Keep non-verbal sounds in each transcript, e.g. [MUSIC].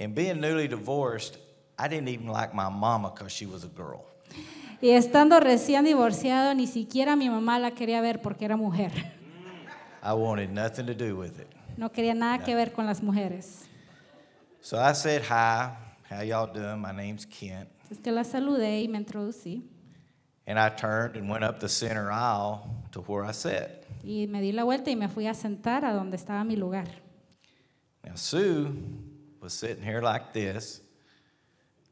And being newly divorced, I didn't even like my mama because she was a girl. Y estando recién divorciado, ni siquiera mi mamá la quería ver porque era mujer. I wanted nothing to do with it. No quería nada que ver con las mujeres. So I said, Hi, how y'all doing? My name's Kent. Es que la saludé y me introducí. And I turned and went up the center aisle to where I sat. Y me di la vuelta y me fui a sentar a donde estaba mi lugar. Now, Sue was sitting here like this.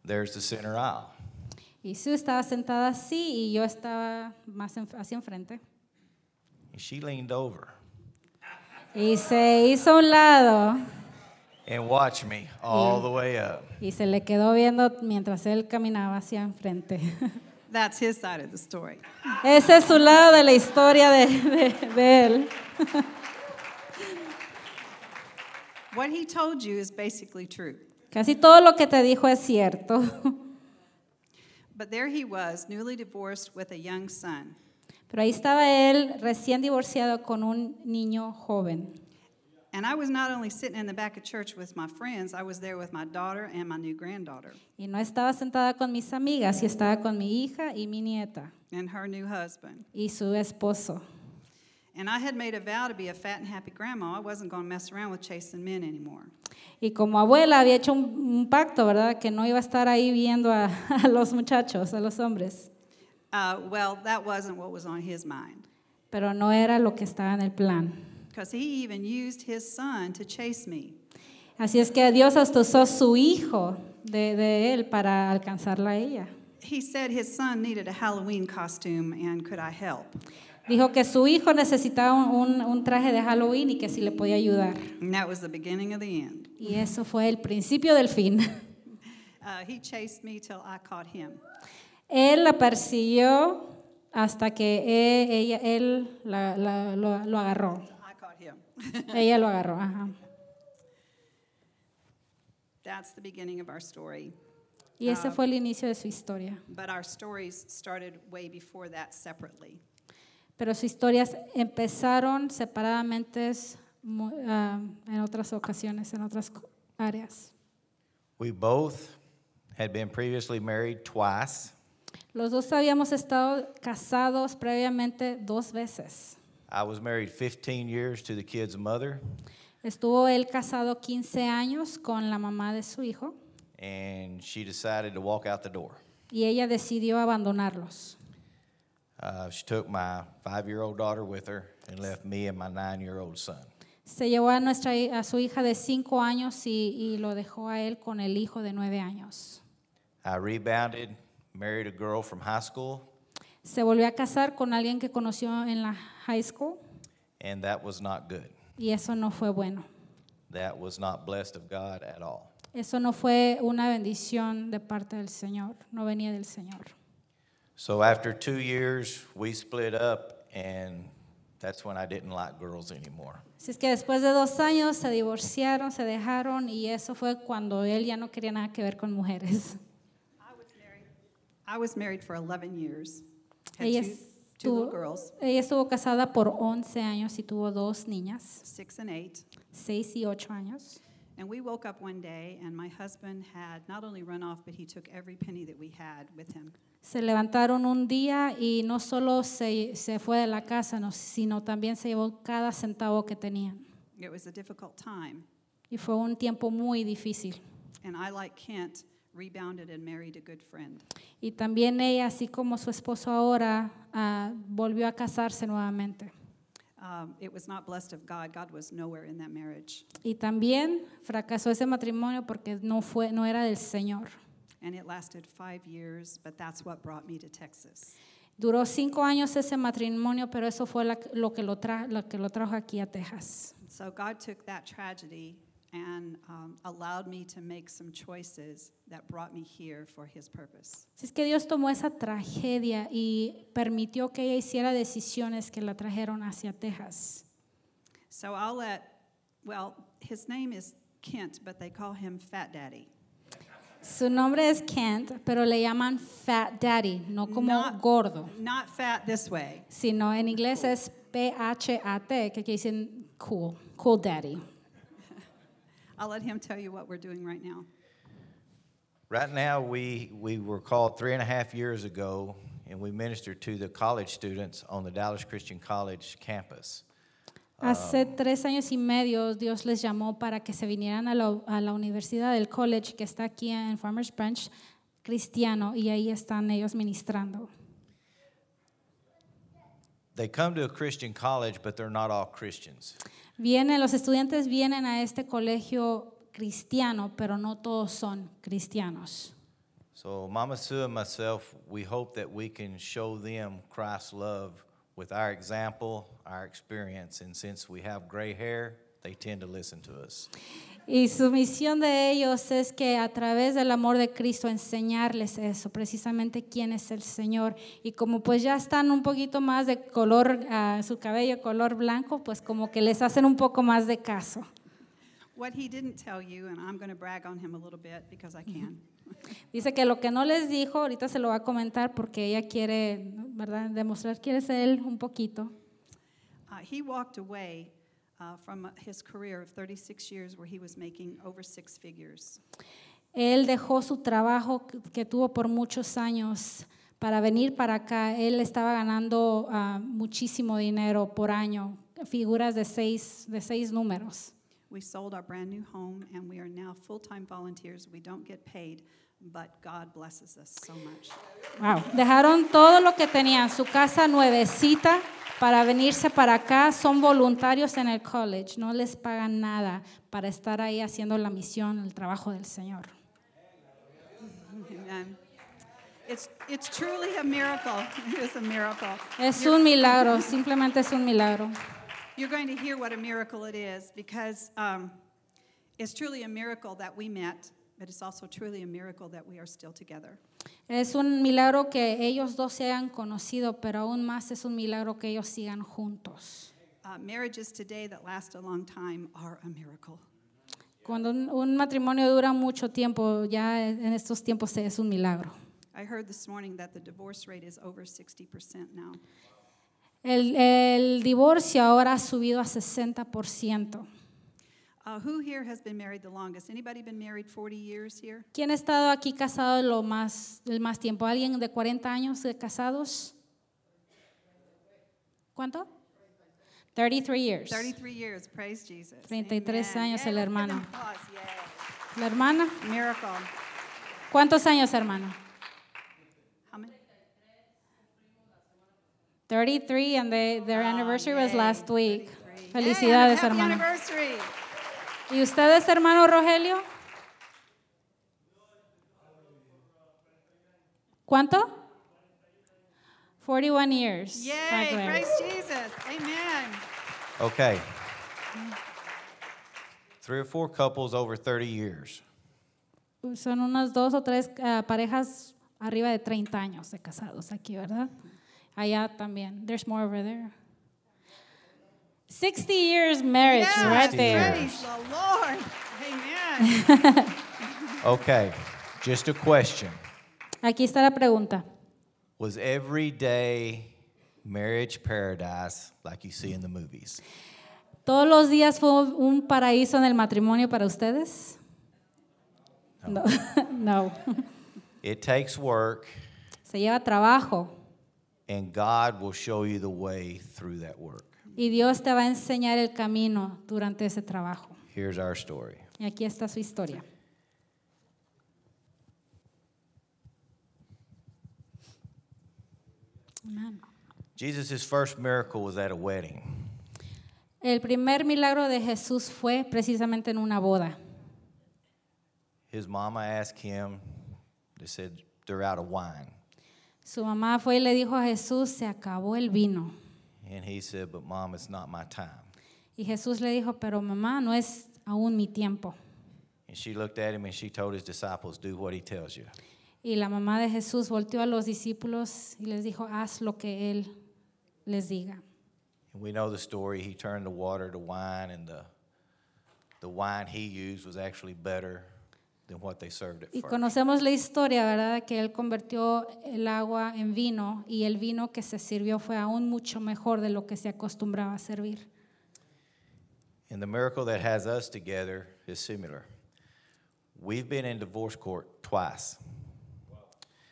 There's the center aisle. Y Sue estaba sentada así y yo estaba más en- hacia enfrente. And she leaned over Y se hizo a un lado and watched me all the way up. y se le quedó viendo mientras él caminaba hacia enfrente. [LAUGHS] That's his side of the story. Ese es su lado de la historia de, de- de él. [LAUGHS] What he told you is basically true. Casi todo lo que te dijo es cierto. But there he was, newly divorced with a young son. Pero ahí estaba él recién divorciado con un niño joven. And I was not only sitting in the back of church with my friends, I was there with my daughter and my new granddaughter Y no estaba sentada con mis amigas, y estaba con mi hija y mi nieta and her new husband. y su esposo. Y como abuela había hecho un, un pacto, ¿verdad? Que no iba a estar ahí viendo a, [LAUGHS] a los muchachos, a los hombres. Uh, well, that wasn't what was on his mind. Pero no era lo que estaba en el plan. Because he even used his son to chase me. Así es que Dios hasta usó su hijo de, de él para alcanzarla a ella. He said his son needed a Halloween costume and could I help? Dijo que su hijo necesitaba un, un- traje de Halloween y que si le podía ayudar. And that was the beginning of the end. Y eso fue el principio del fin. [LAUGHS] [LAUGHS] Uh, he chased me till I caught him. Él la persiguió hasta que e- ella, él la- la- lo, lo agarró. I caught him. [LAUGHS] Ella lo agarró. ajá. That's the beginning of our story. Y ese fue el inicio de su historia. But our stories started way before that separately. Pero sus historias empezaron separadamente ah, en otras ocasiones, en otras áreas. We both had been previously married twice. Los dos habíamos estado casados previamente dos veces. I was married 15 years to the kid's mother, Estuvo él casado 15 años con la mamá de su hijo and she decided to walk out the door. y ella decidió abandonarlos. Uh, she took my five year old daughter with her and left me and my nine year old son. Se llevó a, nuestra, a su hija de 5 años y, y lo dejó a él con el hijo de 9 años. I rebounded, married a girl from high school, Se volvió a casar con alguien que conoció en la high school and that was not good. y eso no fue bueno. That was not blessed of God at all. Eso no fue una bendición de parte del Señor, no venía del Señor. So after two years, we split up, and that's when I didn't like girls anymore. Así es que después de dos años se divorciaron, se dejaron y eso fue cuando él ya no quería nada que ver con mujeres. I was married. I was married for 11 years. Had Ella two, two little estuvo, girls, ella estuvo casada por 11 años y tuvo dos niñas, six and eight. 6 y 8 años. And we woke up one day, and my husband had not only run off, but he took every penny that we had with him. Se levantaron un día y no solo se, se fue de la casa, no, sino también se llevó cada centavo que tenían. It was a difficult time. Y fue un tiempo muy difícil. And I, like Kent, rebounded and married a good friend. Y también ella, así como su esposo ahora, ah, volvió a casarse nuevamente. Um, it was not blessed of God. God was nowhere in that marriage. Y también fracasó ese matrimonio porque no, fue, no era del Señor. And it lasted five years, but that's what brought me to Texas. Duró cinco años ese matrimonio, pero eso fue la- lo, que lo, tra- lo que lo trajo aquí a Texas. So God took that tragedy and um, allowed me to make some choices that brought me here for His purpose. Así es que Dios tomó esa tragedia y permitió que ella hiciera decisiones que la trajeron hacia Texas. So I'll let, well, his name is Kent, but they call him Fat Daddy. Su nombre es Kent, pero le llaman Fat Daddy, no como Not- gordo, Not fat this way. sino en inglés es P-H-A-T, que quiere decir cool, cool daddy. [LAUGHS] I'll let him tell you what we're doing right now. Right now, we, we were called three and a half years ago, and we ministered to the college students on the Dallas Christian College campus. Hace tres años y medio Dios les llamó para que se vinieran a la, a la universidad del college que está aquí en Farmers Branch, cristiano, y ahí están ellos ministrando. They come to a Christian college, but they're not all Christians. Vienen, los estudiantes vienen a este colegio cristiano, pero no todos son cristianos. So, Mama Sue and myself, we hope that we can show them Christ's love with our example, our experience, and since we have gray hair, they tend to listen to us. Y su misión de ellos es que a través del amor de Cristo enseñarles eso, precisamente quién es el Señor. Y como pues ya están un poquito más de color, ah, su cabello color blanco, pues como que les hacen un poco más de caso. What he didn't tell you, and I'm going to brag on him a little bit because I can. Dice que lo que no les dijo, ahorita se lo va a comentar porque ella quiere, ¿verdad? Demostrar quién es él un poquito. Uh, he walked away uh, from his career of 36 years where he was making over six figures. Él dejó su trabajo que- tuvo por muchos años para venir para acá. Él estaba ganando ah, muchísimo dinero por año, figuras de seis, de seis números. We sold our brand new home, and we are now full time volunteers. We don't get paid, but God blesses us so much. Wow. Dejaron todo lo que tenían, su casa nuevecita, para venirse para acá. Son voluntarios en el college, no les pagan nada para estar ahí haciendo la misión, el trabajo del Señor. Amen. It's, it's truly a miracle. [LAUGHS] It is a miracle. Es un milagro, simplemente es un milagro. You're going to hear what a miracle it is because um, it's truly a miracle that we met, but it's also truly a miracle that we are still together. Es un milagro que ellos dos se hayan conocido, pero aún más es un milagro que ellos sigan juntos. Uh, marriages today that last a long time are a miracle. Cuando un, un matrimonio dura mucho tiempo, ya en estos tiempos es un milagro. I heard this morning that the divorce rate is over 60% now. El, el divorcio ahora ha subido a 60%. Uh, who here has been married the longest? Anybody been married 40 years here? ¿Quién ha estado aquí casado lo más, el más tiempo? ¿Alguien de 40 años de casados? ¿Cuánto? 33 years. 33 years, praise Jesus. 33 Amen. años Yeah, el hermano. applause, yeah. ¿La hermana? Miracle. ¿Cuántos años, hermano? 33 and they, their Oh, anniversary was last week. 33. Felicidades, Yay, happy hermano. anniversary. ¿Y ustedes, hermano Rogelio? ¿Cuánto? 41 years. Yay, Back praise Jesus. Amen. Okay. Three or four couples over 30 years. Son unas dos o tres ah, parejas arriba de 30 años de casados aquí, ¿verdad? Allá también. There's more over there. 60 years marriage Yes, right 60 there. Praise the Lord. Amen. [LAUGHS] Okay, just a question. Aquí está la pregunta. Was every day marriage paradise like you see in the movies? ¿Todos los días fue un paraíso en el matrimonio para ustedes? No. no. [LAUGHS] It takes work, Se lleva trabajo and God will show you the way through that work. y Dios te va a enseñar el camino durante ese trabajo. Here's our story. Y aquí está su historia. Amén. Jesus' first miracle was at a wedding. El primer milagro de Jesús fue precisamente en una boda. His mama asked him, they said, they're out of wine. Su mamá fue y le dijo a Jesús, se acabó el vino. And he said, but mom, it's not my time. Y Jesús le dijo, pero mamá, no es aún mi tiempo. And she looked at him and she told his disciples, do what he tells you. Y la mamá de Jesús volteó a los discípulos y les dijo, haz lo que Él les diga. And we know the story. He turned the water to wine, and the, the wine he used was actually better than what they served at Y first. conocemos la historia, ¿verdad? Que Él convirtió el agua en vino y el vino que se sirvió fue aún mucho mejor de lo que se acostumbraba a servir. And the miracle that has us together is similar. We've been in divorce court twice.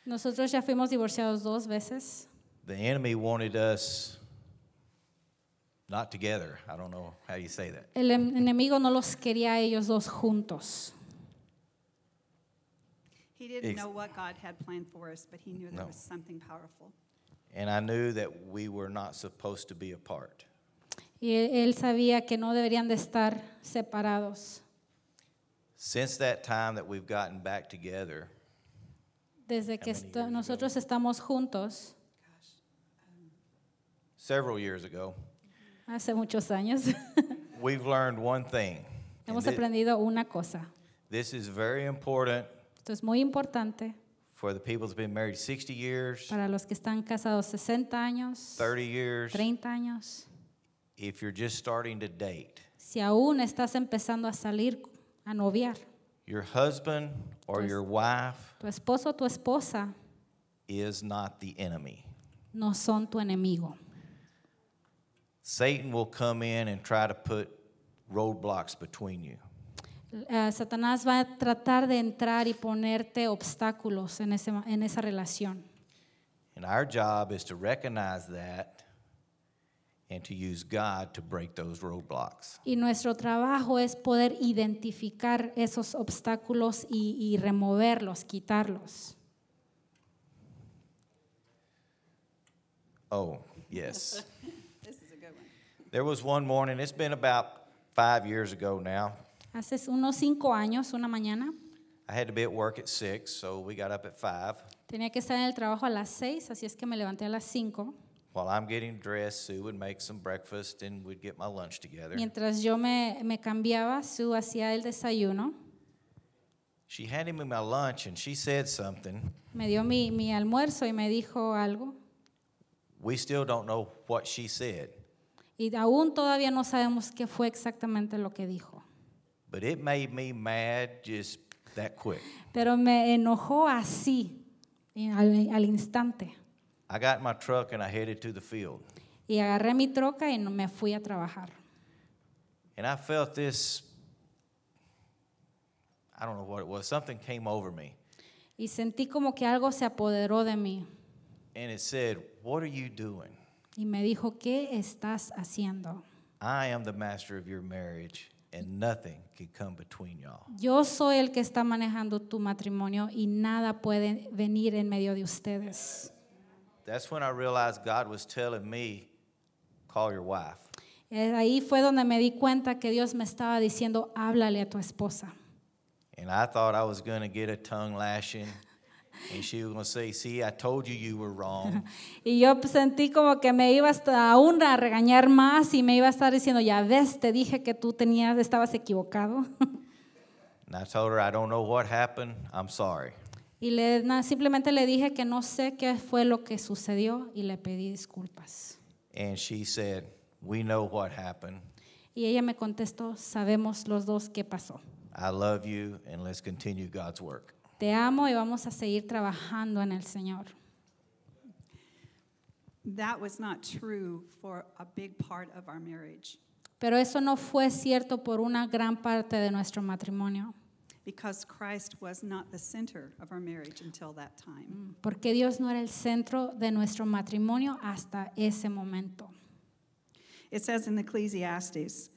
Nosotros ya fuimos divorciados dos veces. The enemy wanted us not together. I don't know how you say that. El em- enemigo no los quería a ellos dos juntos. He didn't Ex- know what God had planned for us, but he knew there No. was something powerful. And I knew that we were not supposed to be apart. Y él, él sabía que no deberían de estar separados. Since that time that we've gotten back together, Desde que many esto- years nosotros estamos juntos, several years ago, hace muchos años, we've learned one thing. and hemos thi- aprendido una cosa. This is very important Esto es muy importante for the people that's been married 60 years, para los que están casados 60 años, 30 years, 30 años. if you're just starting to date. Si aún estás empezando a salir, a noviar, Your husband or Pues- your wife tu esposo o tu esposa is not the enemy. no son tu enemigo. Satan will come in and try to put roadblocks between you. Eh, Satanás va a tratar de entrar y ponerte obstáculos en, ese, en esa relación. And our job is to recognize that and to use God to break those roadblocks. Y nuestro trabajo es poder identificar esos obstáculos y, y removerlos, quitarlos. Oh, yes. [LAUGHS] This is a good one. there was one morning, it's been about five years ago now. Hace unos cinco años, una mañana, I had to be at work at six, so we got up at five. tenía que estar en el trabajo a las seis, así es que me levanté a las cinco. While I'm getting dressed, Sue would make some breakfast and we'd get my lunch together. Mientras yo me, me cambiaba, Sue hacía el desayuno, She handed me my lunch and she said something. me dio mi, mi almuerzo y me dijo algo. We still don't know what she said, Y aún todavía no sabemos qué fue exactamente lo que dijo. But it made me mad just that quick. Pero me enojó así, eh, al, al instante. I got in my truck and I headed to the field. Y agarré mi troca y me fui a trabajar. And I felt this I don't know what it was, something came over me. Y sentí como que algo se apoderó de mí. And it said, What are you doing? Y me dijo, ¿qué estás haciendo? I am the master of your marriage, and nothing can come between y'all. Yo soy el que está manejando tu matrimonio y nada puede venir en medio de ustedes. That's when I realized God was telling me, Call your wife. Eh, Ahí fue donde me di cuenta que Dios me estaba diciendo, háblale a tu esposa. And I thought I was going to get a tongue lashing. And she was going to say, See, I told you you were wrong. [LAUGHS] Y yo pues, sentí como que me iba hasta aún a regañar más y me iba a estar diciendo, ya ves, te dije que tú tenías, estabas equivocado. [LAUGHS] Y le, na- simplemente le dije que no sé qué fue lo que sucedió y le pedí disculpas. And she said, We know what happened. Y ella me contestó, sabemos los dos qué pasó. I love you, and let's continue God's work. Te amo y vamos a seguir trabajando en el Señor. That was not true for a big part of our marriage Pero eso no fue cierto por una gran parte de nuestro matrimonio, because Christ was not the center of our marriage until that time. porque Dios no era el centro de nuestro matrimonio hasta ese momento. It says in Ecclesiastes,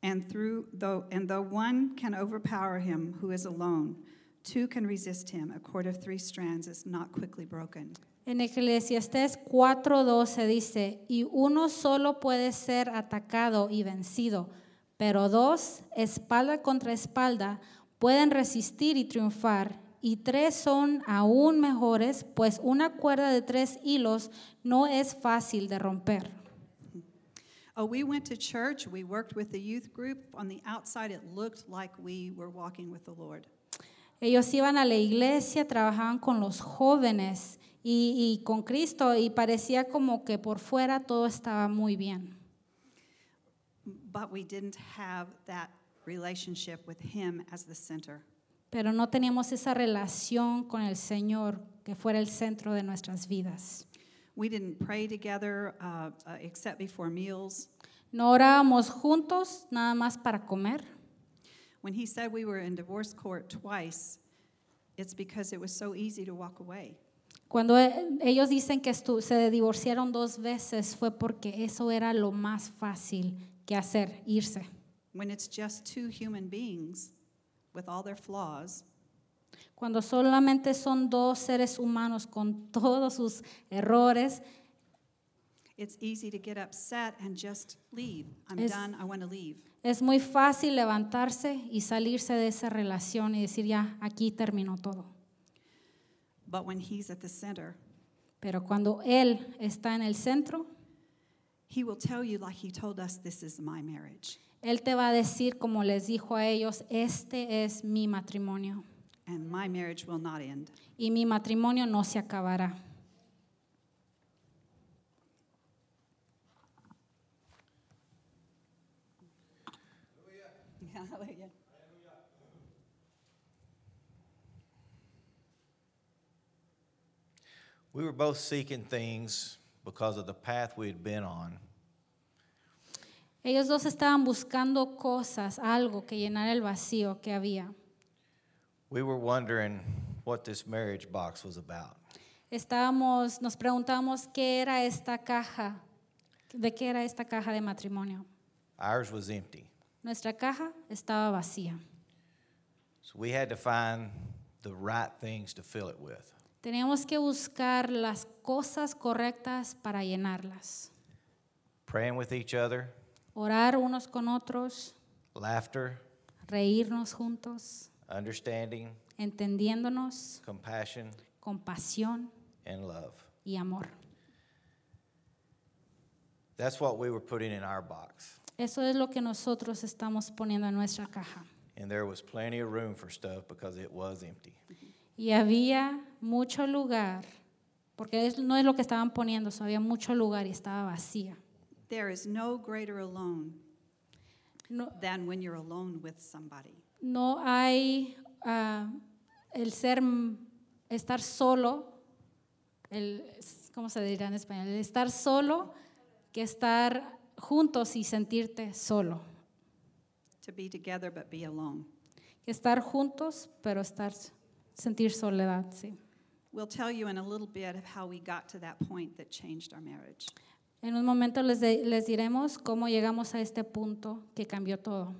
and through though and though one can overpower him who is alone, two can resist him. A cord of three strands is not quickly broken. En Eclesiastés 4:12 dice, y uno solo puede ser atacado y vencido, pero dos, espalda contra espalda, pueden resistir y triunfar, y tres son aún mejores, pues una cuerda de tres hilos no es fácil de romper. Oh, we went to church, we worked with the youth group. On the outside, it looked like we were walking with the Lord. Ellos iban a la iglesia, trabajaban con los jóvenes y, y con Cristo y parecía como que por fuera todo estaba muy bien. But we didn't have that relationship with Him as the center. pero no teníamos esa relación con el Señor que fuera el centro de nuestras vidas. We didn't pray together uh, uh, except before meals. No orábamos juntos nada más para comer. When he said we were in divorce court twice, it's because it was so easy to walk away. Cuando ellos dicen que se divorciaron dos veces fue porque eso era lo más fácil que hacer, irse. When it's just two human beings with all their flaws, Cuando solamente son dos seres humanos con todos sus errores, it's easy to get upset and just leave. I'm Es- done, I want to leave. Es muy fácil levantarse y salirse de esa relación y decir, ya, aquí terminó todo. But when he's at the center, Pero cuando Él está en el centro, he will tell you, like he told us, this is my marriage. Él te va a decir, como les dijo a ellos, este es mi matrimonio And my marriage will not end. y mi matrimonio no se acabará. We were both seeking things because of the path we had been on. Ellos dos estaban buscando cosas, algo que llenara el vacío que había. We were wondering what this marriage box was about. Estábamos, nos preguntamos qué era esta caja, de qué era esta caja de matrimonio. Ours was empty. Nuestra caja estaba vacía. So we had to find the right things to fill it with. Teníamos que buscar las cosas correctas para llenarlas. Praying with each other, Orar unos con otros, laughter, reírnos juntos, understanding, entendiéndonos, compassion, compasión and love. y amor. That's what we were putting in our box. Eso es lo que nosotros estamos poniendo en nuestra caja. And there was plenty of room for stuff because it was empty. Y había mucho lugar, porque es- no es lo que estaban poniendo, so había mucho lugar y estaba vacía. There is no greater alone No, than when you're alone with somebody. no hay ah, el ser, estar solo, el, ¿cómo se dirá en español? El estar solo que estar juntos y sentirte solo. To be together but be alone. Estar juntos, pero estar, sentir soledad, sí. We'll tell you in a little bit of how we got to that point that changed our marriage. En un momento les, de- les diremos cómo llegamos a este punto que cambió todo.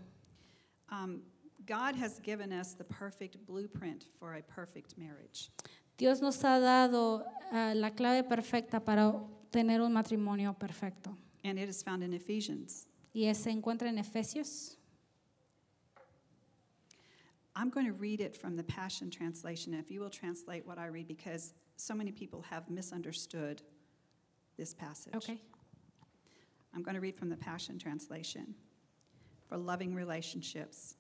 Um, God has given us the perfect blueprint for a perfect marriage. Dios nos ha dado ah, la clave perfecta para tener un matrimonio perfecto. And it is found in Ephesians. Y ese se encuentra en Efesios. I'm going to read it from the Passion Translation, if you will translate what I read, because so many people have misunderstood this passage. Okay. I'm going to read from the Passion Translation. For loving relationships.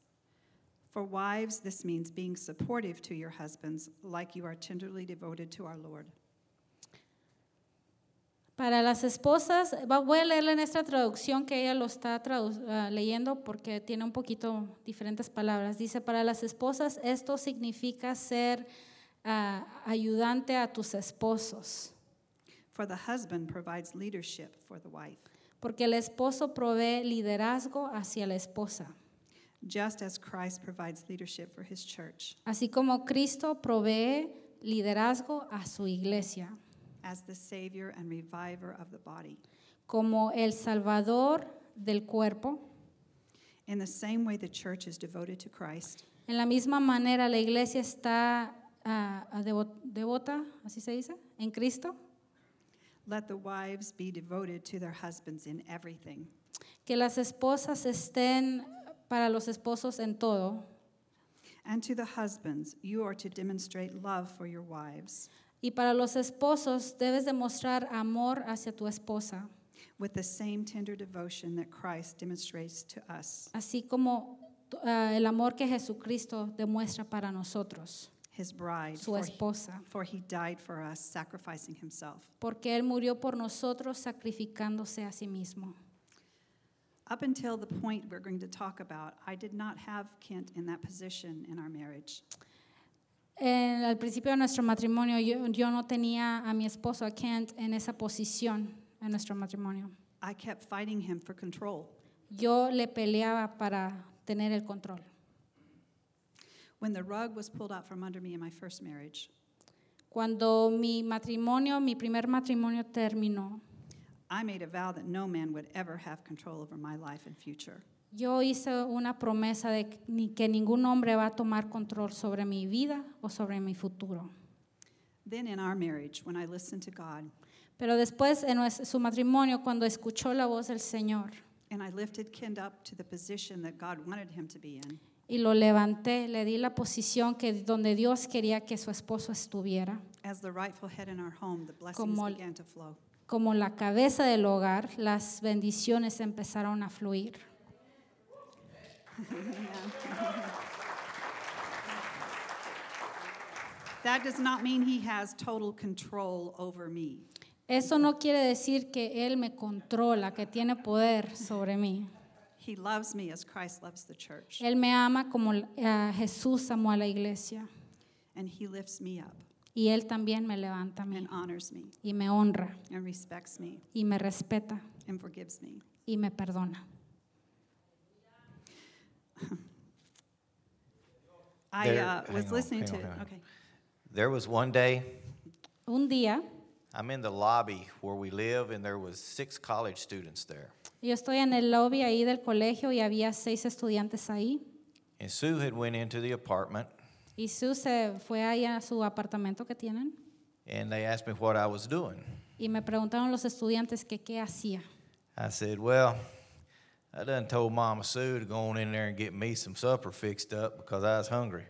For wives, this means being supportive to your husbands, like you are tenderly devoted to our Lord. Para las esposas, voy a leerle en esta traducción que ella lo está ah, leyendo porque tiene un poquito diferentes palabras. Dice, para las esposas esto significa ser ah, ayudante a tus esposos, For the husband provides leadership for the wife, porque el esposo provee liderazgo hacia la esposa, just as Christ provides leadership for his church, así como Cristo provee liderazgo a su iglesia, as the Savior and reviver of the body. como el salvador del cuerpo. In the same way, the church is devoted to Christ. En la misma manera, la iglesia está ah, ah, devo- devota, así se dice, en Cristo. Let the wives be devoted to their husbands in everything. Que las esposas estén para los esposos en todo. And to the husbands, you are to demonstrate love for your wives Y para los esposos debes demostrar amor hacia tu esposa, with the same tender devotion that Christ demonstrates to us, así como ah, el amor que Jesucristo demuestra para nosotros, his bride, su for he, esposa. for he died for us, sacrificing himself. Porque Él murió por nosotros sacrificándose a sí mismo. Up until the point we're going to talk about, I did not have Kent in that position in our marriage. En- al principio de nuestro matrimonio, yo, yo no tenía a mi esposo, a Kent, en esa posición en nuestro matrimonio. I kept fighting him for control. Yo le peleaba para tener el control. When the rug was pulled out from under me in my first marriage, Cuando mi matrimonio, mi primer matrimonio terminó, I made a vow that no man would ever have control over my life and future. Yo hice una promesa de que ni- que ningún hombre va a tomar control sobre mi vida o sobre mi futuro. Then in our marriage, when I listened to God Pero después en su matrimonio, cuando escuchó la voz del Señor and I lifted Ken up to the position that God wanted him to be in, y lo levanté, le di la posición que donde Dios quería que su esposo estuviera, as the rightful head in our home, the blessings Como began to flow. como la cabeza del hogar, las bendiciones empezaron a fluir. [LAUGHS] That does not mean he has total control over me. Eso no quiere decir que Él me controla, que tiene poder sobre mí. He loves me as Christ loves the church, Él me ama como eh, Jesús amó a la iglesia. and he lifts me up Y Él también me levanta a mí and honors me y me honra and respects me y me respeta and forgives me. y me perdona. [LAUGHS] I There- uh, was hang on, listening hang to on, hang on. okay. There was one day, Un día, I'm in the lobby where we live, and there was six college students there. yo estoy en el lobby ahí del colegio y había seis estudiantes ahí. And Sue had went into the apartment, Y Sue se fue ahí a su apartamento que tienen and they asked me what I was doing. y me preguntaron los estudiantes que qué hacía. I said, well, I done told Mama Sue to go on in there and get me some supper fixed up because I was hungry.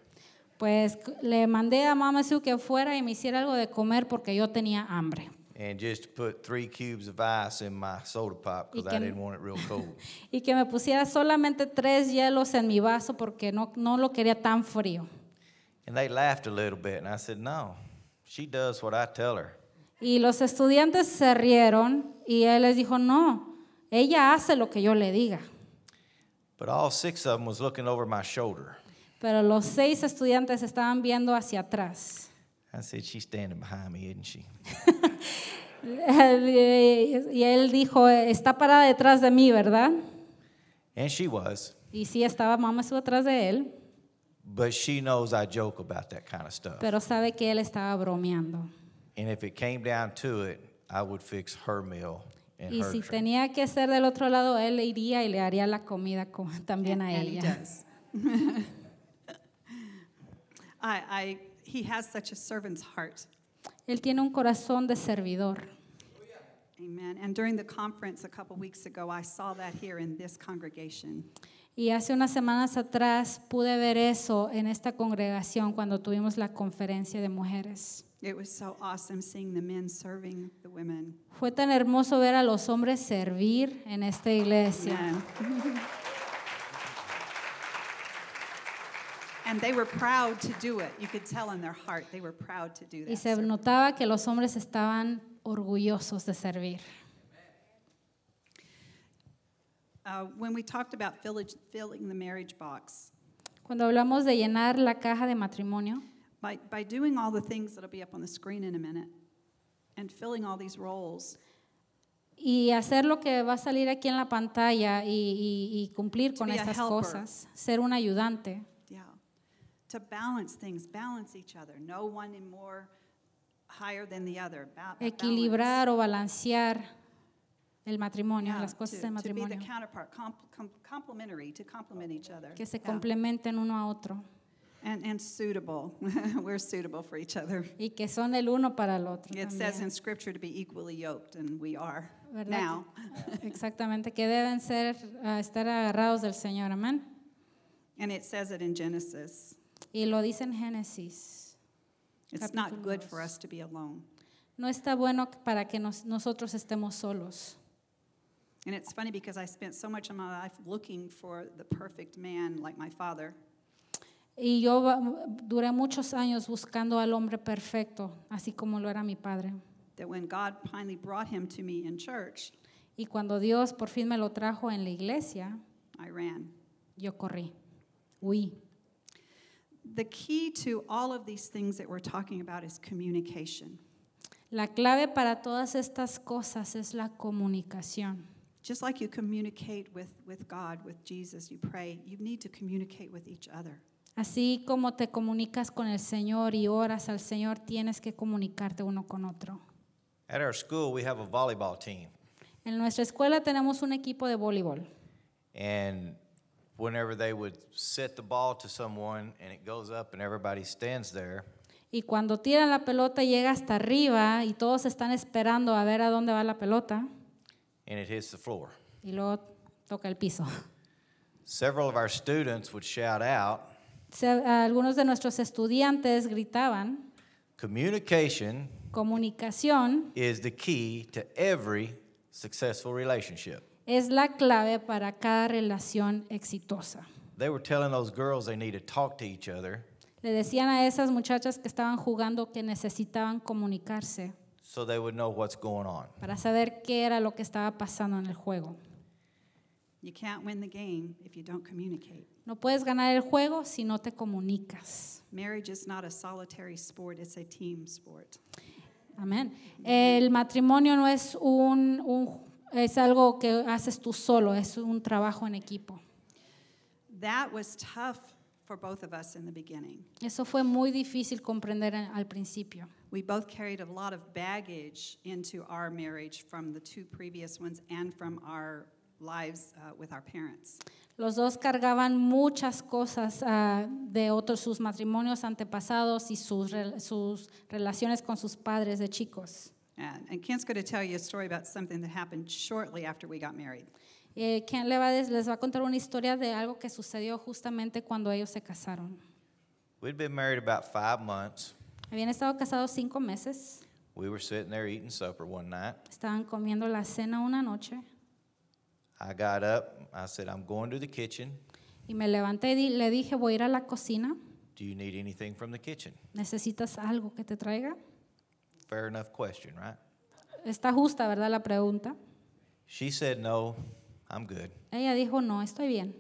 Pues le mandé a mamá Sue que fuera y me hiciera algo de comer porque yo tenía hambre. And just put three cubes of ice in my soda pop because I didn't want it real cold. [LAUGHS] Y que me pusiera solamente tres hielos en mi vaso porque no, no lo quería tan frío. and they laughed a little bit, and I said, no, she does what I tell her. Y los estudiantes se rieron y él les dijo, no, ella hace lo que yo le diga. But all six of them was looking over my shoulder. Pero los seis estudiantes estaban viendo hacia atrás. I said, she's standing behind me, isn't she? [LAUGHS] Y él dijo, está parada detrás de mí, ¿verdad? And she was. Y sí, estaba mamá Sue atrás de él, But she knows I joke about that kind of stuff. pero sabe que él estaba bromeando. And if it came down to it, I would fix her meal and Y her si tray. tenía que ser del otro lado, él iría y le haría la comida co- [LAUGHS] también a and ella. [LAUGHS] I, I, he has such a servant's heart. Él tiene un corazón de servidor. Amen. And during the conference a couple weeks ago, I saw that here in this congregation. Y hace unas semanas atrás pude ver eso en esta congregación cuando tuvimos la conferencia de mujeres. It was so awesome seeing the men serving the women. Fue tan hermoso ver a los hombres servir en esta iglesia. Amen. and they were proud to do it. You could tell in their heart they were proud to do Y that. se notaba que los hombres estaban orgullosos de servir. Uh, when we talked about filling the marriage box, Cuando hablamos de llenar la caja de matrimonio, by, by doing all the things that'll be up on the screen in a minute and filling all these roles, y hacer lo que va a salir aquí en la pantalla y, y- y cumplir To con estas cosas, ser un ayudante, yeah, to balance things, balance each other. No one in more higher than the other. Ba- balance. equilibrar o balancear el matrimonio, Yeah, las cosas to, del to be the matrimonio, counterpart, comp, com, complementary, to complement each other. que se Yeah. complementen uno a otro And, and suitable. [LAUGHS] We're suitable for each other. y que son el uno para el otro. It says in Scripture to be equally yoked, and we are ¿Verdad? now. [LAUGHS] Exactamente, que deben ser, ah, estar agarrados del Señor, amén. And it says it in Genesis. Y lo dice en Génesis. It's not good for us to be alone. No está bueno para que nos- nosotros estemos solos. And it's funny because I spent so much of my life looking for the perfect man like my father. Y yo duré muchos años buscando al hombre perfecto, así como lo era mi padre. That when God finally brought him to me in church, Y cuando Dios por fin me lo trajo en la iglesia, I ran. yo corrí, huí. The key to all of these things that we're talking about is communication. La clave para todas estas cosas es la comunicación. Just like you communicate with, with God, with Jesus, you pray, you need to communicate with each other. Así como te comunicas con el Señor y oras al Señor, tienes que comunicarte uno con otro. At our school, we have a volleyball team. En nuestra escuela tenemos un equipo de voleibol And whenever they would set the ball to someone and it goes up and everybody stands there, y cuando tiran la pelota llega hasta arriba y todos están esperando a ver a dónde va la pelota and it hits the floor. y luego toca el piso. Several of our students would shout out, algunos de nuestros estudiantes gritaban, communication comunicación is the key to every successful relationship. es la clave para cada relación exitosa. They were telling those girls they need to talk to each other Le decían a esas muchachas que estaban jugando que necesitaban comunicarse so they would know what's going on. para saber qué era lo que estaba pasando en el juego. You can't win the game if you don't communicate. No puedes ganar el juego si no te comunicas. Marriage is not a solitary sport, it's a team sport. Amén. El matrimonio no es un, un- es algo que haces tú solo, es un trabajo en equipo. That was tough for both of us in the beginning. Eso fue muy difícil comprender en- al principio. We both carried a lot of baggage into our marriage from the two previous ones and from our lives uh, with our parents. Los dos cargaban muchas cosas ah, de otros sus matrimonios antepasados y sus, sus relaciones con sus padres de chicos. And, and Kent's going to tell you a story about something that happened shortly after we got married. Eh, Ken le va les va a contar una historia de algo que sucedió justamente cuando ellos se casaron. We'd been married about five months. Habían estado casados cinco meses, We were sitting there eating supper one night. estaban comiendo la cena una noche I got up. I said, I'm going to the kitchen. y me levanté y di- le dije, voy a ir a la cocina, Do you need anything from the kitchen? ¿necesitas algo que te traiga? Fair enough question, right? Está justa, ¿verdad? La pregunta. She said, No, I'm good. Ella dijo, no, estoy bien.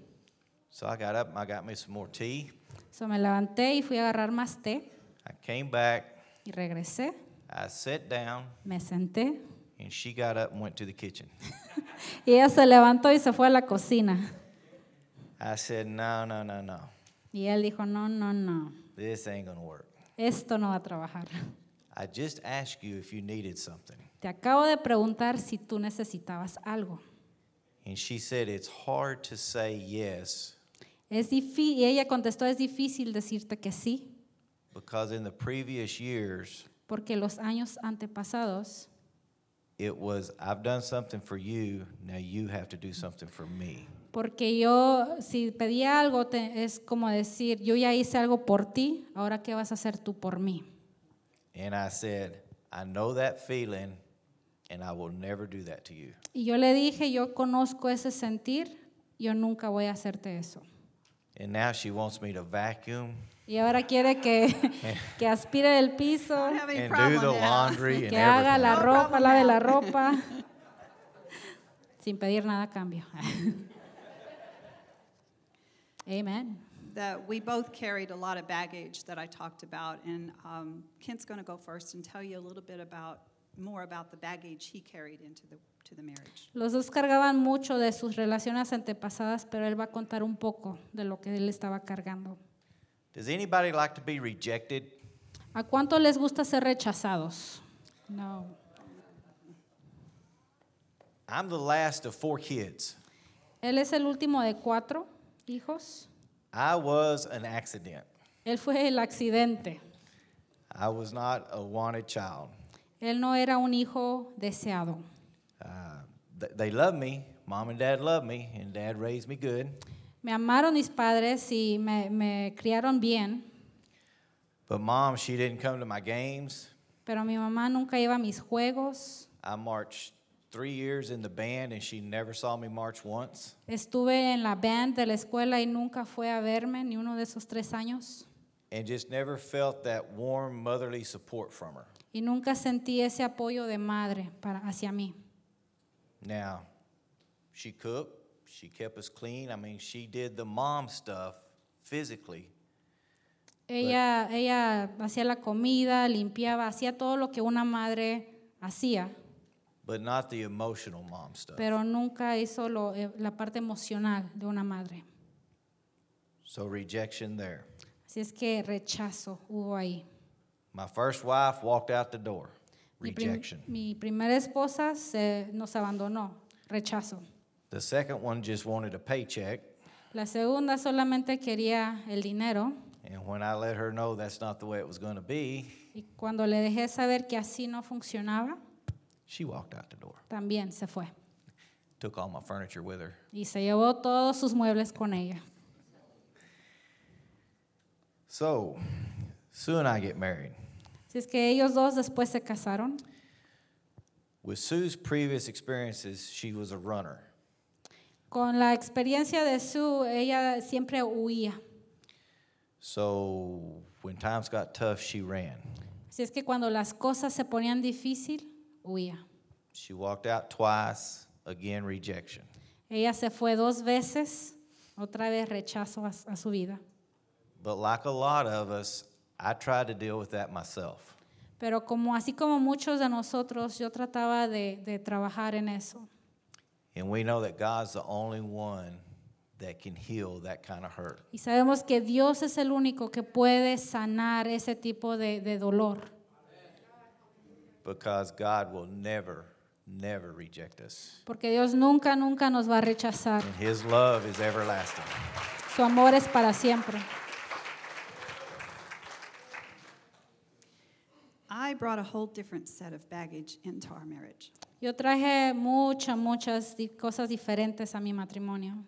So I got up and I got me some more tea. So me levanté y fui a agarrar más té I came back. y regresé, I sat down me senté and she got up and went to the kitchen. [LAUGHS] y ella se levantó y se fue a la cocina. I said, No, no, no, no. Y él dijo, no, no, no, This ain't to work. esto no va a trabajar. I just asked you if you needed something. Te acabo de preguntar si tú necesitabas algo. And she said, It's hard to say yes Es y ella contestó, es difícil decirte que sí, because in the previous years, porque los años antepasados it was, I've done something for you, now you have to do something for me. Porque yo, si pedía algo, te- es como decir, yo ya hice algo por ti, ahora qué vas a hacer tú por mí. And I said, I know that feeling, and I will never do that to you. Y yo le dije, yo conozco ese sentir, yo nunca voy a hacerte eso. And now she wants me to vacuum Y ahora quiere que, [LAUGHS] que aspire el piso, Don't have any and do the laundry and que haga everything. la No ropa, problem lave la ropa, [LAUGHS] sin pedir nada a cambio. [LAUGHS] Amen. That we both carried a lot of baggage that I talked about, and um, Kent's going to go first and tell you a little bit about more about the baggage he carried into the to the marriage. Los dos cargaban mucho de sus relaciones antepasadas, pero él va a contar un poco de lo que él estaba cargando. Does anybody like to be rejected? ¿A cuánto les gusta ser rechazados? No. I'm the last of four kids. Él es el último de cuatro hijos. I was an accident. Él fue el accidente. I was not a wanted child. Él no era un hijo deseado. Th- they love me. Mom and dad love me, and dad raised me good. Me amaron mis padres y me, me criaron bien, But mom, she didn't come to my games. pero mi mamá nunca iba a mis juegos. I marched three years in the band, and she never saw me march once. Estuve en la band de la escuela y nunca fue a verme ni uno de esos tres años. And just never felt that warm motherly support from her. Y nunca sentí ese apoyo de madre para, hacia mí. Now, she cooked, she kept us clean. I mean, she did the mom stuff physically, Ella, ella hacía la comida, limpiaba, hacía todo lo que una madre hacía. but not the emotional mom stuff. pero nunca hizo lo- eh, la parte emocional de una madre. So rejection there. Así es que rechazo hubo ahí. My first wife walked out the door. Mi, prim- Rejection. mi primera esposa se, nos abandonó, rechazo. The second one just wanted a paycheck, La segunda solamente quería el dinero and when I let her know that's not the way it was going to be, y cuando le dejé saber que así no funcionaba, she walked out the door. también se fue Took all my furniture with her. y se llevó todos sus muebles con ella. So, Sue and I get married. Así es que ellos dos después se casaron. With Sue's previous experiences, she was a runner. Con la experiencia de Sue, ella siempre huía. So, when times got tough, she ran. Así es que cuando las cosas se ponían difícil, huía. She walked out twice, again, rejection. Ella se fue dos veces, otra vez rechazo a, a su vida. But like a lot of us, I tried to deal with that myself. Pero como así como muchos de nosotros, yo trataba de, de trabajar en eso. And we know that God's the only one that can heal that kind of hurt. Y sabemos que Dios es el único que puede sanar ese tipo de, de dolor. Because God will never, never reject us. Porque Dios nunca, nunca nos va a rechazar. And His love is everlasting. Su amor es para siempre. I brought a whole different set of baggage into our marriage. Yo traje muchas, muchas di- cosas diferentes a mi matrimonio.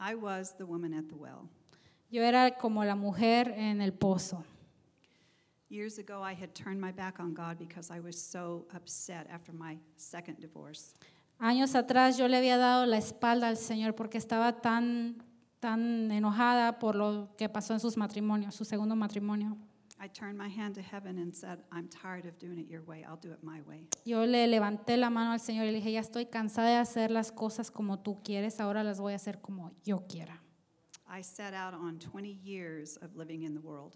I was the woman at the well. Yo era como la mujer en el pozo. Years ago, I had turned my back on God because I was so upset after my second divorce. Años atrás yo le había dado la espalda al Señor porque estaba tan, tan enojada por lo que pasó en sus matrimonios, su segundo matrimonio. I turned my hand to heaven and said, I'm tired of doing it your way. I'll do it my way. Yo le levanté la mano al Señor y le dije, ya estoy cansada de hacer las cosas como tú quieres, ahora las voy a hacer como yo quiera. I set out on 20 years of living in the world,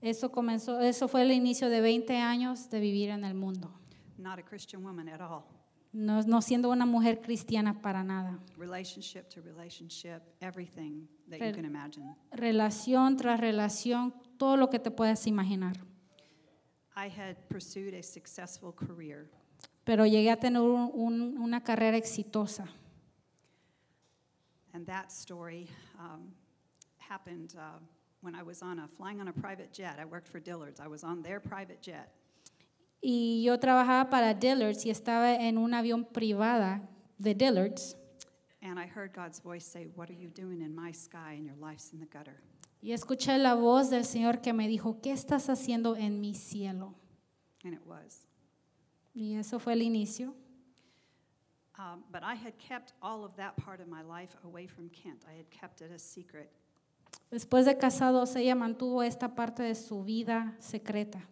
Eso comenzó, eso fue el inicio de 20 años de vivir en el mundo, not a Christian woman at all. No, no siendo una mujer cristiana para nada. Relationship to relationship, everything that you can imagine. Relación tras relación, todo lo que te puedas imaginar. I had pursued a successful career. Pero llegué a tener un- un- una carrera exitosa. And that story um, happened uh, when I was on a, flying on a private jet. I worked for Dillard's. I was on their private jet. Y yo trabajaba para Dillard's y estaba en un avión privada de Dillard's. And I heard God's voice say, What are you doing in my sky and your life's in the gutter? Y escuché la voz del Señor que me dijo, ¿qué estás haciendo en mi cielo? And it was. Y eso fue el inicio. Um, but I had kept all of that part of my life away from Kent. I had kept it a secret. Después de casados, ella mantuvo esta parte de su vida secreta.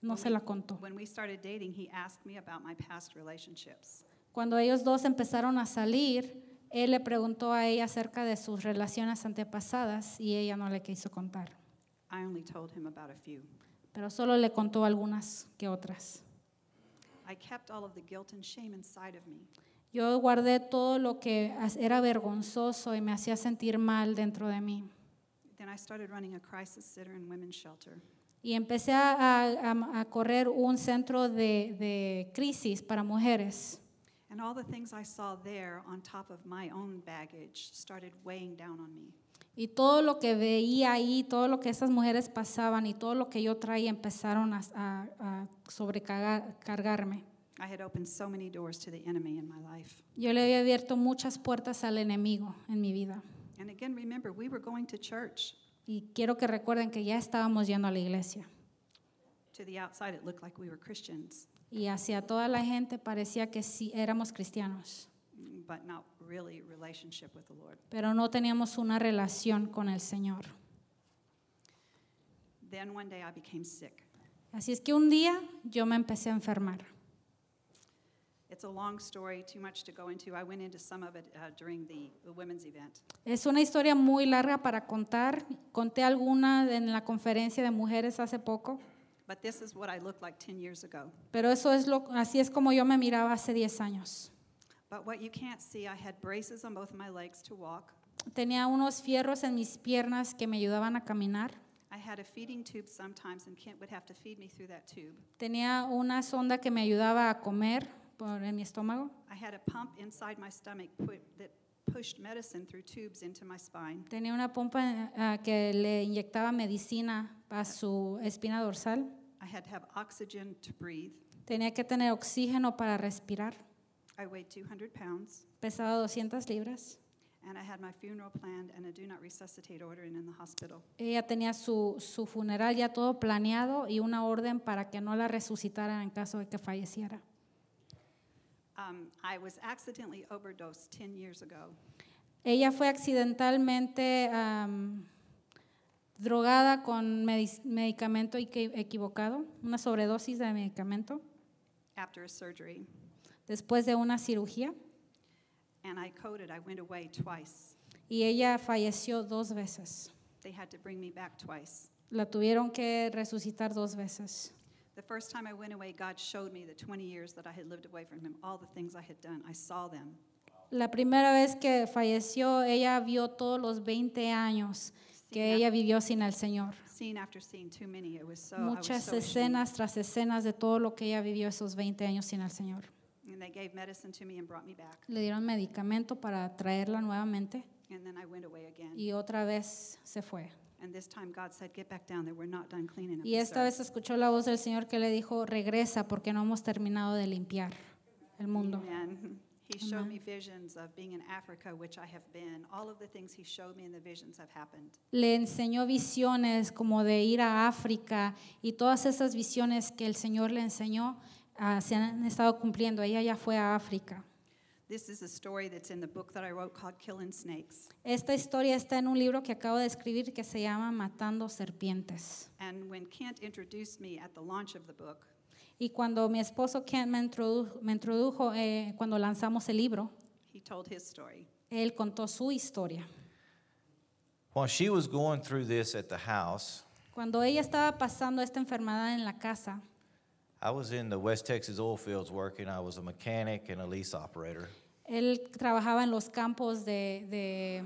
No se la contó. When we started dating, he asked me about my past relationships. Cuando ellos dos empezaron a salir, él le preguntó a ella acerca de sus relaciones antepasadas y ella no le quiso contar. I only told him about a few. Pero solo le contó algunas que otras. I kept all of the guilt and shame inside of me. Yo guardé todo lo que era vergonzoso y me hacía sentir mal dentro de mí. Then I started running a crisis center and women's shelter. Y empecé a, a- a correr un centro de, de crisis para mujeres. And all the things I saw there on top of my own baggage started weighing down on me. Y todo lo que veía ahí, todo lo que esas mujeres pasaban y todo lo que yo traía empezaron a, a, a sobrecargarme. I had opened so many doors to the enemy in my life. Yo le había abierto muchas puertas al enemigo en mi vida. And again, remember, we were going to church. Y quiero que recuerden que ya estábamos yendo a la iglesia. To the outside, it looked like we were Christians, Y hacia toda la gente parecía que sí éramos cristianos, but not really relationship with the Lord. pero no teníamos una relación con el Señor. Then one day I became sick. Así es que un día yo me empecé a enfermar. Es una historia muy larga para contar. Conté alguna en la conferencia de mujeres hace poco. But this is what I looked like 10 years ago. Pero eso es lo, así es como yo me miraba hace 10 años. But what you can't see, I had braces on both of my legs to walk. Tenía unos fierros en mis piernas que me ayudaban a caminar. I had a feeding tube sometimes, and Kent would have to feed me through that tube. Tenía una sonda que me ayudaba a comer por, en mi estómago. I had a pump inside my stomach put, that pushed medicine through tubes into my spine. Tenía una pompa ah, que le inyectaba medicina a su espina dorsal. I had to have oxygen to breathe. Tenía que tener oxígeno para respirar. I weighed 200 pounds, Pesaba 200 libras. and I had my funeral planned and a do not resuscitate order in, in the hospital. Ella tenía su, su funeral ya todo planeado y una orden para que no la resucitaran en caso de que falleciera. Um, I was accidentally overdosed 10 years ago. Ella fue accidentalmente am, drogada con medic- medicamento equi- equivocado, una sobredosis de medicamento, after a surgery, después de una cirugía. and I coded. I went away twice. Y ella falleció dos veces. They had to bring me back twice. La tuvieron que resucitar dos veces. The first time I went away, God showed me the 20 years that I had lived away from Him, all the things I had done. I saw them. La primera vez que falleció, ella vio todos los 20 años que ella vivió sin el Señor. Scene after scene, too many. It was so, I was Muchas escenas tras escenas de todo lo que ella vivió esos 20 años sin el Señor. And they gave medicine to me and brought me back. Le dieron medicamento para traerla nuevamente And then I went away again. y otra vez se fue. And this time God said, Get back down there. We're not done cleaning up. Y esta earth." vez escuchó la voz del Señor que le dijo, regresa porque no hemos terminado de limpiar el mundo. Amen. He showed me visions of being in Africa, which I have been. All of the things He showed me in the visions have happened. Le enseñó visiones como de ir a África y todas esas visiones que el Señor le enseñó ah, se han estado cumpliendo. Ella ya fue a África. This is a story that's in the book that I wrote called Killing Snakes. Esta historia está en un libro que acabo de escribir que se llama Matando Serpientes. And when Kent introduced me at the launch of the book, Y cuando mi esposo Ken me introdujo, me introdujo eh, cuando lanzamos el libro, he told his story. él contó su historia. While she was going through this at the house, Cuando ella estaba pasando esta enfermedad en la casa, I was in the West Texas oil fields working. I was a mechanic and a lease operator. él trabajaba en los campos de, de,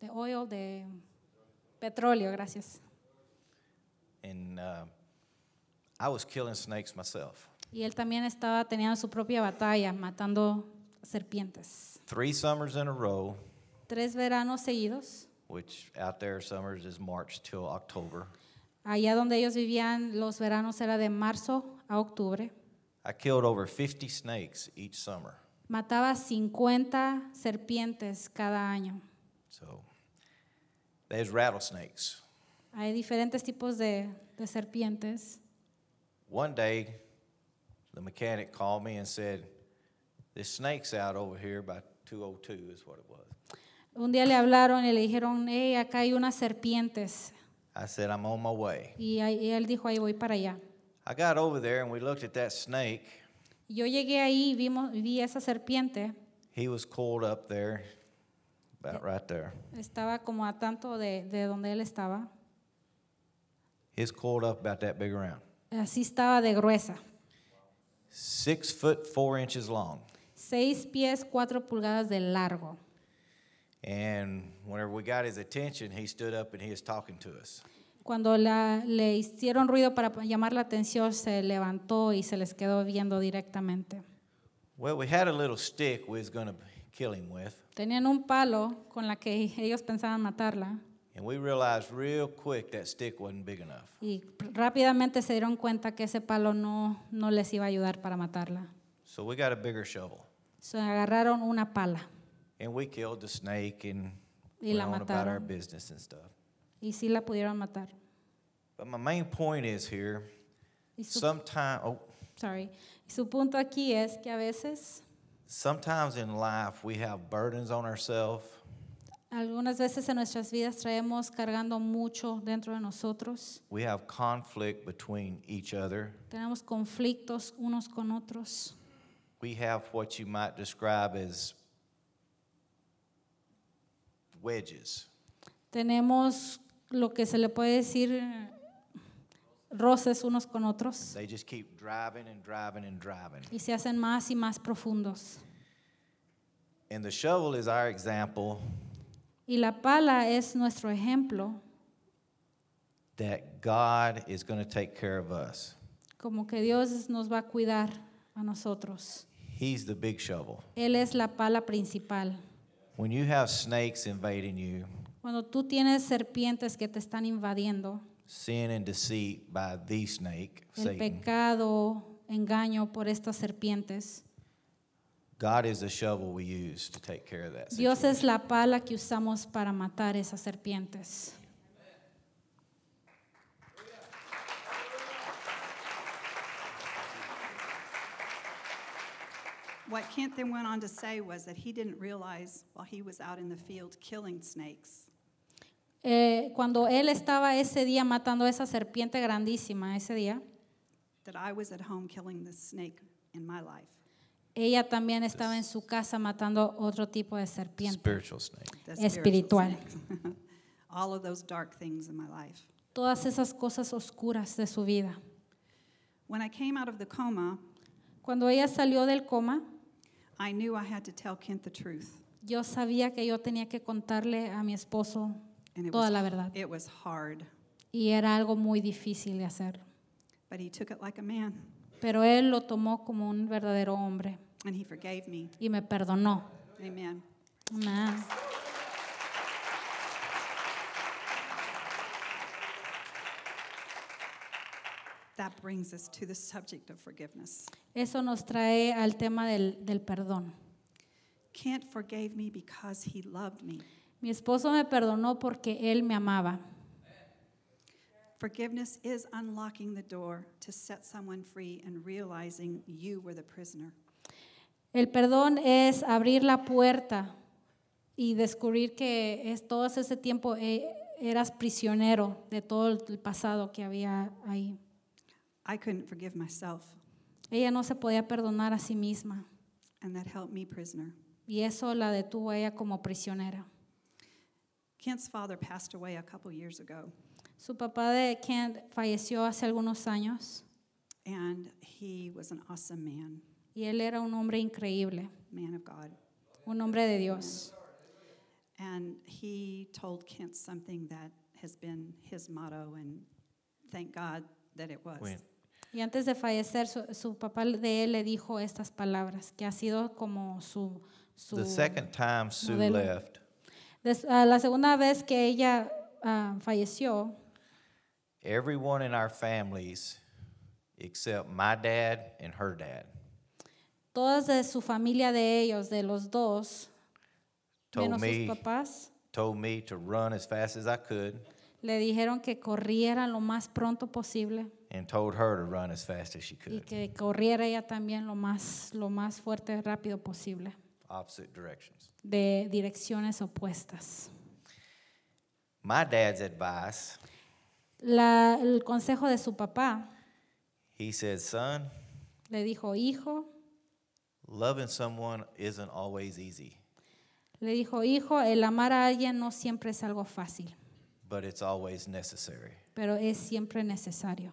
de oil, de petróleo, gracias. And uh, I was killing snakes myself. Y él también estaba teniendo su propia batalla, matando serpientes. Three summers in a row, Tres veranos seguidos, which out there summers is March till October. allá donde ellos vivían, los veranos era de marzo a octubre. I killed over 50 snakes each summer. Mataba 50 serpientes cada año. So there's rattlesnakes. Hay diferentes tipos de, de serpientes. One day, the mechanic called me and said, This snake's out over here by 202 is what it was. Un día le hablaron y le dijeron, hey, acá hay unas serpientes. I said, I'm on my way. Y, ahí- y él dijo, ahí voy para allá. I got over there and we looked at that snake. Yo llegué ahí y vimos, vi esa serpiente. He was coiled up there, about right there. Estaba como a tanto de, de donde él estaba. He's coiled up about that big around. Así estaba de gruesa. Six foot four inches long. Seis pies, cuatro pulgadas de largo. And whenever we got his attention, he stood up and he was talking to us. Cuando la- le hicieron ruido para llamar la atención, se levantó y se les quedó viendo directamente. Well, we had a little stick we was going to kill him with, Tenían un palo con la que ellos pensaban matarla and we realized real quick that stick wasn't big enough. y rápidamente se dieron cuenta que ese palo no, no les iba a ayudar para matarla. So we got a bigger shovel, Se agarraron una pala and we killed the snake and y la went on about our mataron. business and stuff. Y sí la pudieron matar. But my main point is here, Y su, sometime, oh, sorry. Y su punto aquí es que a veces, sometimes in life we have burdens on ourselves. algunas veces en nuestras vidas traemos cargando mucho dentro de nosotros. We have conflict between each other. Tenemos conflictos unos con otros. We have what you might describe as wedges. Tenemos lo que se le puede decir roces unos con otros they just keep driving and driving and driving. y se hacen más y más profundos. And the shovel is our example Y la pala es nuestro ejemplo, that God is going to take care of us. como que Dios nos va a cuidar a nosotros. He's the big shovel. Él es la pala principal. When you have snakes invading you, Cuando tú tienes serpientes que te están invadiendo, sin and deceit by the snake, el Satan, pecado, engaño por estas serpientes, God is the shovel we use to take care of that. Dios es la pala que usamos para matar esas serpientes. What Kent then went on to say was that he didn't realize while he was out in the field killing snakes Eh, cuando él estaba ese día matando a esa serpiente grandísima, ese día, that I was at home killing the snake in my life, ella también estaba en su casa matando otro tipo de serpiente. spiritual snake. the spiritual Espiritual. snakes. [LAUGHS] All of those dark things in my life. Todas esas cosas oscuras de su vida. When I came out of the coma, Cuando ella salió del coma, I knew I had to tell Kent the truth. yo sabía que yo tenía que contarle a mi esposo And it toda was, la verdad. it was hard, Y era algo muy difícil de hacer. but he took it like a man Pero él lo tomó como un verdadero hombre and he forgave me. y me perdonó. Amen. Amén. That brings us to the subject of forgiveness. Eso nos trae al tema del, del perdón. Kent forgave me because he loved me. Mi esposo me perdonó porque él me amaba. Forgiveness is unlocking the door to set someone free and realizing you were the prisoner. El perdón es abrir la puerta y descubrir que es todo ese tiempo eh, eras prisionero de todo el pasado que había ahí. I couldn't forgive myself, Ella no se podía perdonar a sí misma and that helped me prisoner. y eso la detuvo a ella como prisionera. Kent's father passed away a couple years ago, Su papá de Kent falleció hace algunos años and he was an awesome man, y él era un hombre increíble, man of God. un hombre de Dios. And he told Kent something that has been his motto, and thank God that it was. When, Y antes de fallecer, su, su papá de él le dijo estas palabras, que ha sido como su... su the second time Sue modelo. left, Des- la segunda vez que ella ah, falleció, everyone in our families, except my dad and her dad, todas de su familia de ellos, de los dos, told menos sus me, papás, told me to run as fast as I could le dijeron que corriera lo más pronto posible and told her to run as fast as she y could, que corriera ella también lo más, lo más fuerte, rápido posible, opposite directions. de direcciones opuestas. My dad's advice, La- el consejo de su papá he said, son, le dijo, hijo, loving someone isn't always easy, le dijo, hijo, el amar a alguien no siempre es algo fácil, but it's always necessary. pero es siempre necesario.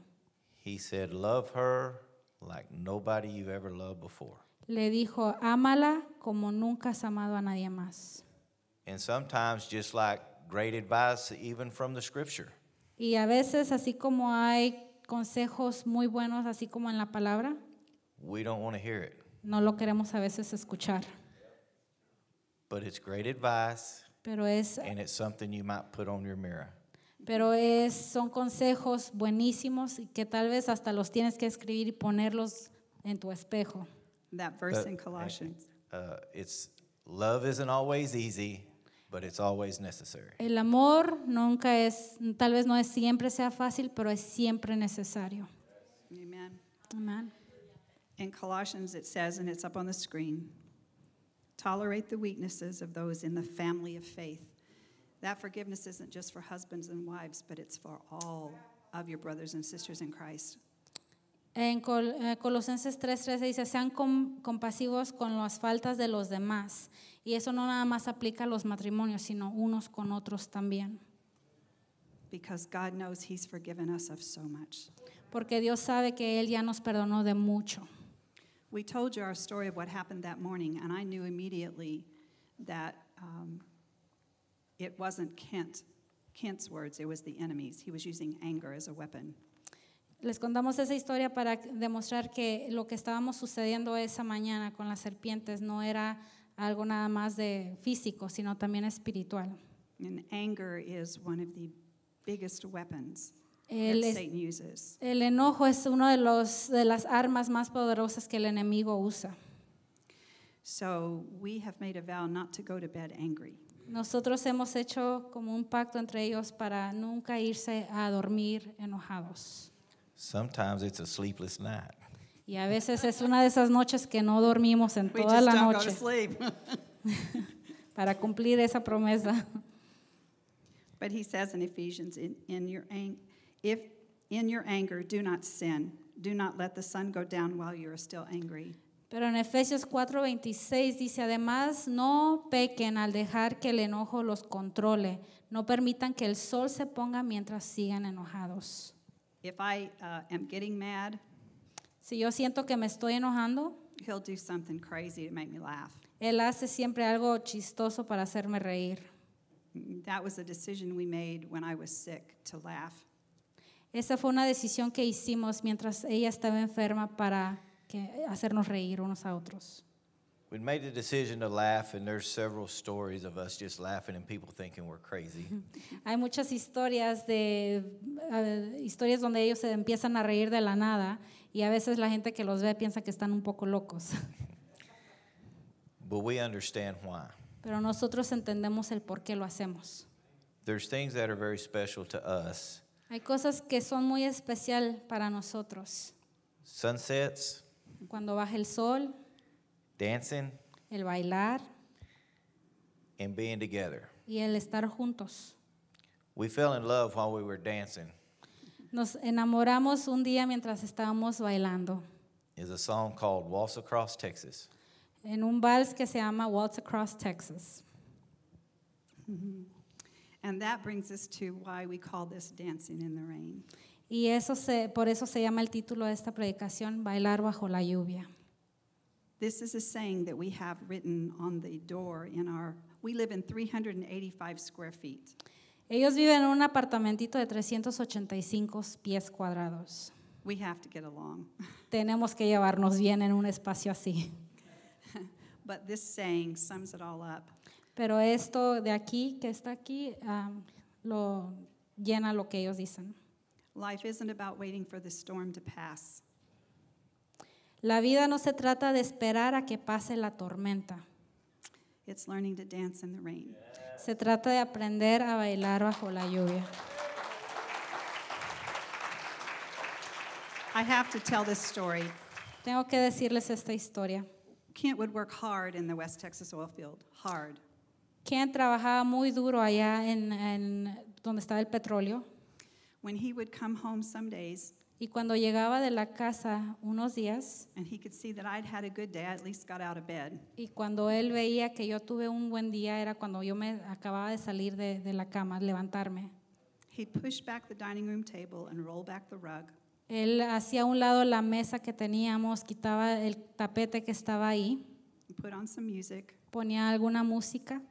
He said, love her like nobody you've ever loved before. Le dijo, ámala como nunca has amado a nadie más. And sometimes, just like great advice, even from the scripture, Y a veces, así como hay consejos muy buenos, así como en la palabra, we don't want to hear it. no lo queremos a veces escuchar. But it's great advice, Pero es, and it's something you might put on your mirror. pero es, son consejos buenísimos y que tal vez hasta los tienes que escribir y ponerlos en tu espejo. That verse But- in Colossians. Uh, it's love isn't always easy, but it's always necessary. El amor nunca es, tal vez no es siempre sea fácil, pero es siempre necesario. Amen. Amén. In Colossians, it says, and it's up on the screen tolerate the weaknesses of those in the family of faith. That forgiveness isn't just for husbands and wives, but it's for all of your brothers and sisters in Christ. En Col- eh, Colosenses 3:13 dice, sean com- compasivos con las faltas de los demás. Y eso no nada más aplica a los matrimonios, sino unos con otros también. because God knows He's forgiven us of so much. porque Dios sabe que Él ya nos perdonó de mucho. We told you our story of what happened that morning, and I knew immediately that um, it wasn't Kent, Kent's words, it was the enemy's. He was using anger as a weapon. Les contamos esa historia para demostrar que lo que estábamos sucediendo esa mañana con las serpientes no era algo nada más de físico, sino también espiritual. And anger is one of the biggest weapons El, that es- Satan uses. el enojo es una de, los, de las armas más poderosas que el enemigo usa. So we have made a vow not to go to bed angry. Nosotros hemos hecho como un pacto entre ellos para nunca irse a dormir enojados. Sometimes it's a sleepless night. Y a veces es una de esas noches que no dormimos en We toda just la don't go to noche sleep. [LAUGHS] [LAUGHS] para cumplir esa promesa. But he says in Ephesians, in, in your ang- if in your anger do not sin, do not let the sun go down while you are still angry. Pero en Efesios 4:26 dice, además, no pequen al dejar que el enojo los controle, no permitan que el sol se ponga mientras sigan enojados. If I uh, am getting mad, Si yo siento que me estoy enojando, he'll do something crazy to make me laugh. él hace siempre algo chistoso para hacerme reír. That was a decision we made when I was sick to laugh. Esa fue una decisión que hicimos mientras ella estaba enferma para que- hacernos reír unos a otros. We made the decision to laugh, and there's several stories of us just laughing and people thinking we're crazy. [LAUGHS] Hay muchas historias de eh, historias donde ellos se empiezan a reír de la nada y a veces la gente que los ve piensa que están un poco locos. [LAUGHS] but we understand why. Pero nosotros entendemos el por qué lo hacemos. There's things that are very special to us. Hay cosas que son muy especial para nosotros. Sunsets, Cuando baja el sol, dancing, el bailar and being together. y el estar juntos. We fell in love while we were dancing. Nos enamoramos un día mientras estábamos bailando Is a song called Waltz Across Texas. en un vals que se llama Waltz Across Texas. Mm-hmm. And that brings us to why we call this dancing in the rain. Y eso se, por eso se llama el título de esta predicación, Bailar bajo la lluvia. This is a saying that we have written on the door in our, we live in 385 square feet. Ellos viven en un apartamentito de 385 pies cuadrados. We have to get along. [LAUGHS] Tenemos que llevarnos bien en un espacio así. [LAUGHS] But this saying sums it all up. Pero esto de aquí, que está aquí, ah, lo llena lo que ellos dicen. Life isn't about waiting for the storm to pass. La vida no se trata de esperar a que pase la tormenta. It's learning to dance in the rain. Se trata de aprender a bailar bajo la lluvia. I have to tell this story. Tengo que decirles esta historia. Kent would work hard in the West Texas oil field, hard. Ken trabajaba muy duro allá en, en donde estaba el petróleo When he would come home some days y cuando llegaba de la casa unos días and he could see that I'd had a good day, I at least got out of bed. y cuando él veía que yo tuve un buen día era cuando yo me acababa de salir de, de la cama, levantarme. He'd push back the dining room table and roll back the rug. Él hacía a un lado la mesa que teníamos, quitaba el tapete que estaba ahí, and put on some music, ponía alguna música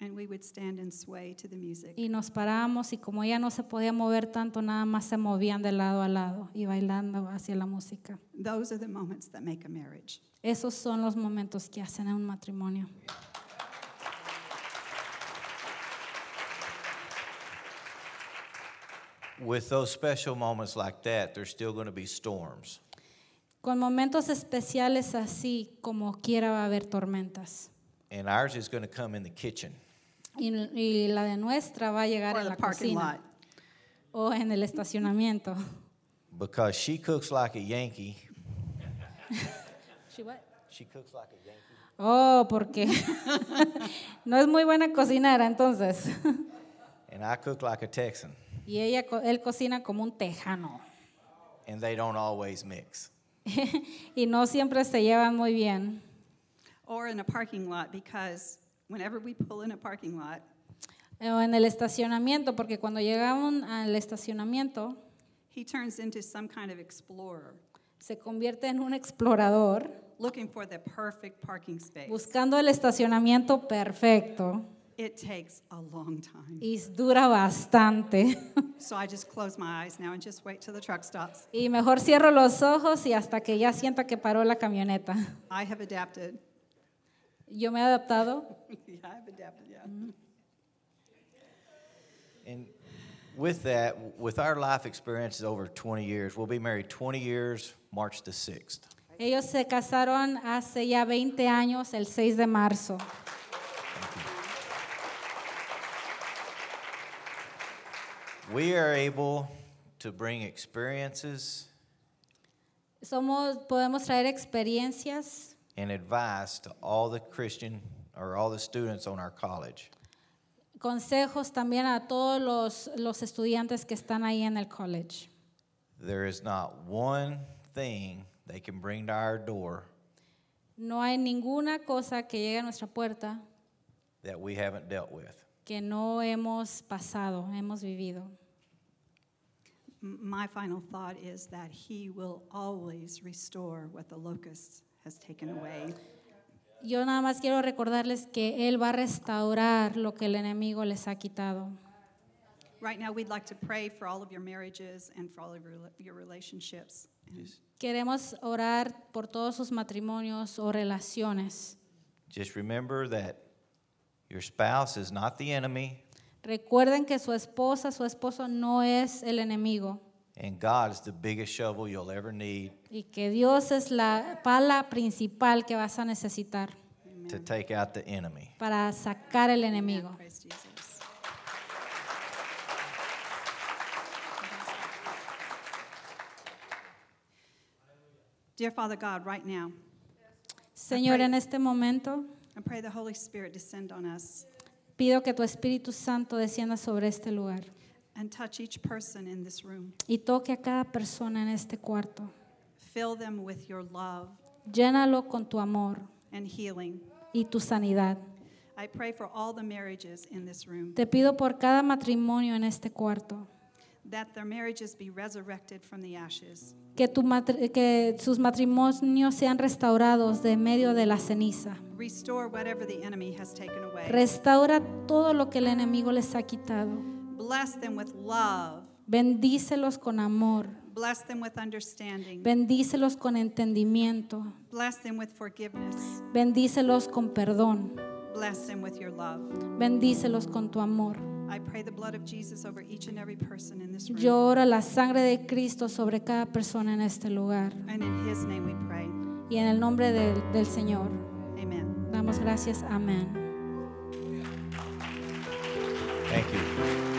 and we would stand and sway to the music. y nos parábamos y como ella no se podía mover tanto, nada más se movían de lado a lado y bailando hacia la música. Those are the moments that make a marriage. Esos son los momentos que hacen a un matrimonio. With those special moments like that, there's still going to be storms. Con momentos especiales así, como quiera va a haber tormentas. And ours is going to come in the kitchen. Y, y la de nuestra va a llegar Or en the la parking cocina lot. o en el estacionamiento. Because she cooks like a Yankee. She cooks like a Yankee. Oh, porque [LAUGHS] no es muy buena cocinera entonces. And I cook like a Texan. Y ella, co- él cocina como un tejano. And they don't always mix. [LAUGHS] y no siempre se llevan muy bien. Or in a parking lot, because whenever we pull in a parking lot, o en el estacionamiento, porque cuando llegaban al estacionamiento he turns into some kind of explorer, se convierte en un explorador looking for the perfect parking space. buscando el estacionamiento perfecto It takes a long time. y dura bastante. [LAUGHS] So I just close my eyes now and just wait till the truck stops. Y mejor cierro los ojos y hasta que ya sienta que paró la camioneta. I have adapted. Yo me he adaptado. [LAUGHS] yeah, I've adapted, yeah. Mm-hmm. And with that, with our life experiences over 20 years, we'll be married 20 years, March the 6th. Ellos se casaron hace ya 20 años, el 6 de marzo. We are able to bring experiences Somos, podemos traer experiencias and advice to all the Christian or all the students on our college. consejos también a todos los, los estudiantes que están ahí en el college. There is not one thing they can bring to our door No hay ninguna cosa que llegue a nuestra puerta that we haven't dealt with. que no hemos pasado, hemos vivido. M- My final thought is that he will always restore what the locust has taken away. Yo nada más quiero recordarles que Él va a restaurar lo que el enemigo les ha quitado. Right now, we'd like to pray for all of your marriages and for all of your, relationships. Queremos orar por todos sus matrimonios o relaciones. Just remember that your spouse is not the enemy Recuerden que su esposa, su esposo no es el enemigo and God is the biggest shovel you'll ever need y que Dios es la pala principal que vas a necesitar to take out the enemy. para sacar el enemigo. praise Jesus. Dear Father God, right now, Señor, en este momento I pray the Holy Spirit descend on us pido que tu Espíritu Santo descienda sobre este lugar and touch each person in this room. y toque a cada persona en este cuarto. Fill them with your love Llénalo con tu amor and healing. y tu sanidad. I pray for all the marriages in this room Te pido por cada matrimonio en este cuarto, that their marriages be resurrected from the ashes. que, tu matri- que sus matrimonios sean restaurados de medio de la ceniza. Restore whatever the enemy has taken away. Restaura todo lo que el enemigo les ha quitado. Bless them with love. Bendícelos con amor. Bless them with understanding. Bendícelos con entendimiento. Bless them with forgiveness. Bendícelos con perdón. Bless them with your love. Bendícelos con tu amor. I pray the blood of Jesus over each and every person in this room. Yo oro la sangre de Cristo sobre cada persona en este lugar. And in his name we pray. Y en el nombre del, del Señor Amen. damos gracias. Amén. Thank you.